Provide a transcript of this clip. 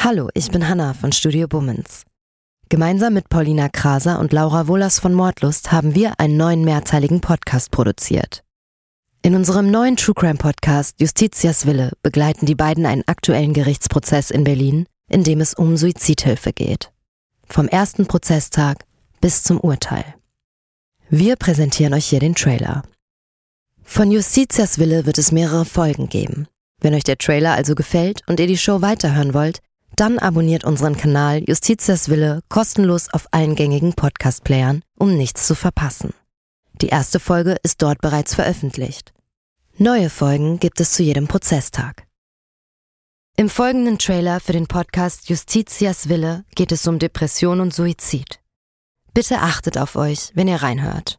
Hallo, ich bin Hanna von Studio Bummens. Gemeinsam mit Paulina Kraser und Laura Wohlers von Mordlust haben wir einen neuen mehrteiligen Podcast produziert. In unserem neuen True Crime Podcast Justitias Wille begleiten die beiden einen aktuellen Gerichtsprozess in Berlin, in dem es um Suizidhilfe geht. Vom ersten Prozesstag bis zum Urteil. Wir präsentieren euch hier den Trailer. Von Justitias Wille wird es mehrere Folgen geben. Wenn euch der Trailer also gefällt und ihr die Show weiterhören wollt, dann abonniert unseren Kanal Justitias Wille kostenlos auf allen gängigen Podcast-Playern, um nichts zu verpassen. Die erste Folge ist dort bereits veröffentlicht. Neue Folgen gibt es zu jedem Prozesstag. Im folgenden Trailer für den Podcast Justitias Wille geht es um Depression und Suizid. Bitte achtet auf euch, wenn ihr reinhört.